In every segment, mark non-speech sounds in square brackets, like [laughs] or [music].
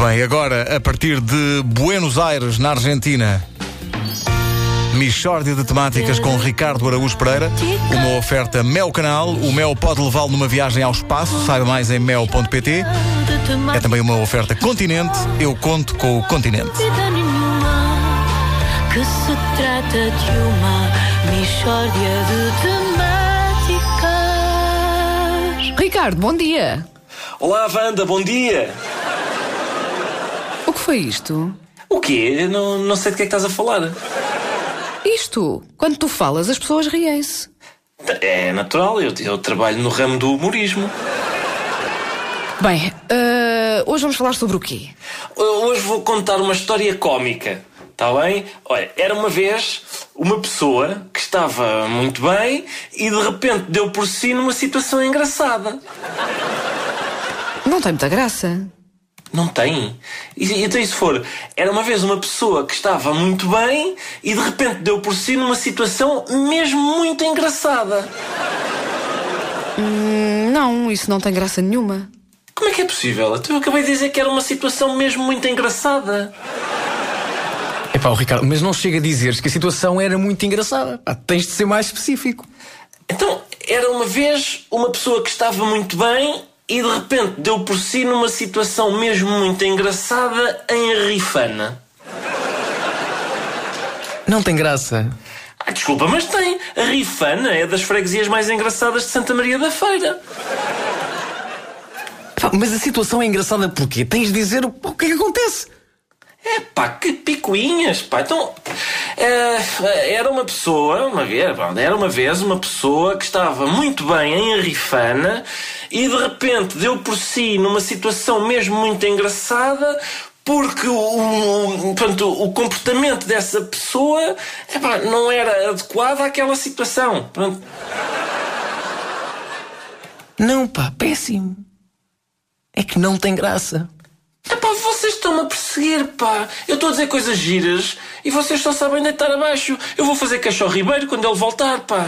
bem, agora a partir de Buenos Aires, na Argentina. Michórdia de temáticas com Ricardo Araújo Pereira. Uma oferta Mel Canal. O Mel pode levá-lo numa viagem ao espaço. Saiba mais em mel.pt. É também uma oferta Continente. Eu conto com o Continente. Que se trata de uma Michórdia de temáticas. Ricardo, bom dia. Olá, Wanda, bom dia. Foi isto? O quê? Não, não sei de que é que estás a falar. Isto, quando tu falas, as pessoas riem-se. É natural, eu, eu trabalho no ramo do humorismo. Bem, eh, hoje vamos falar sobre o quê? Hoje vou contar uma história cómica. Está bem? Olha, era uma vez uma pessoa que estava muito bem e de repente deu por si numa situação engraçada. Não tem muita graça. Não tem? E, então, e se for, era uma vez uma pessoa que estava muito bem e de repente deu por si numa situação mesmo muito engraçada. Hum, não, isso não tem graça nenhuma. Como é que é possível? Então, eu acabei de dizer que era uma situação mesmo muito engraçada. Epá, o Ricardo, mas não chega a dizeres que a situação era muito engraçada. Pá, tens de ser mais específico. Então, era uma vez uma pessoa que estava muito bem e de repente deu por si numa situação mesmo muito engraçada em Rifana. Não tem graça. Ah, desculpa, mas tem. A Rifana é das freguesias mais engraçadas de Santa Maria da Feira. Mas a situação é engraçada porquê? Tens de dizer o, o que é que acontece. É pá, que picuinhas, pá. Então, é, era uma pessoa, uma vez, era uma vez uma pessoa que estava muito bem em Rifana e de repente deu por si numa situação mesmo muito engraçada porque o, portanto, o comportamento dessa pessoa epá, não era adequado àquela situação. Pronto. Não, pá, péssimo. É que não tem graça. Epá, vocês estão-me a perseguir, pá. Eu estou a dizer coisas giras e vocês só sabem deitar abaixo. Eu vou fazer queixo ao Ribeiro quando ele voltar, pá.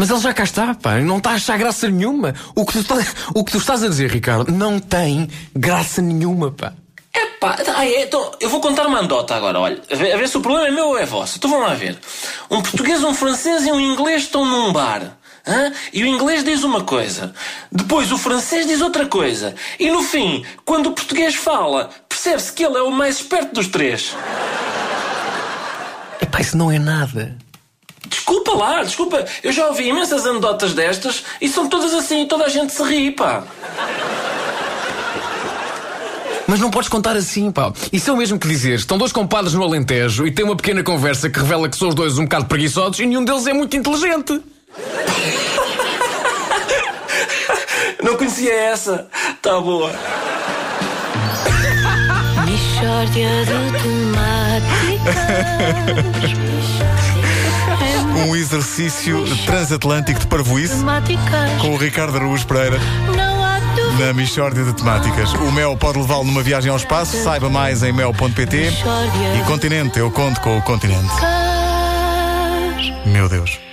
Mas ele já cá está, pá. Não está a achar graça nenhuma. O que tu, estás, o que tu estás a dizer, Ricardo, não tem graça nenhuma, pá. Epá, ah, é, então, eu vou contar uma andota agora, olha. A ver, a ver se o problema é meu ou é vosso. Então vão lá ver. Um português, um francês e um inglês estão num bar. Hã? E o inglês diz uma coisa, depois o francês diz outra coisa, e no fim, quando o português fala, percebe-se que ele é o mais esperto dos três. Epá, isso não é nada. Desculpa lá, desculpa, eu já ouvi imensas anedotas destas e são todas assim e toda a gente se ri, pá. Mas não podes contar assim, pá. Isso é o mesmo que dizer. Estão dois compadres no Alentejo e têm uma pequena conversa que revela que são os dois um bocado preguiçosos e nenhum deles é muito inteligente. [laughs] Não conhecia essa. Tá boa. Michórdia de temáticas. [laughs] Um exercício transatlântico de parvoíce com o Ricardo Araújo Pereira na Michórdia de temáticas. O Mel pode levá-lo numa viagem ao espaço. Saiba mais em mel.pt. E Continente, eu conto com o Continente. Meu Deus.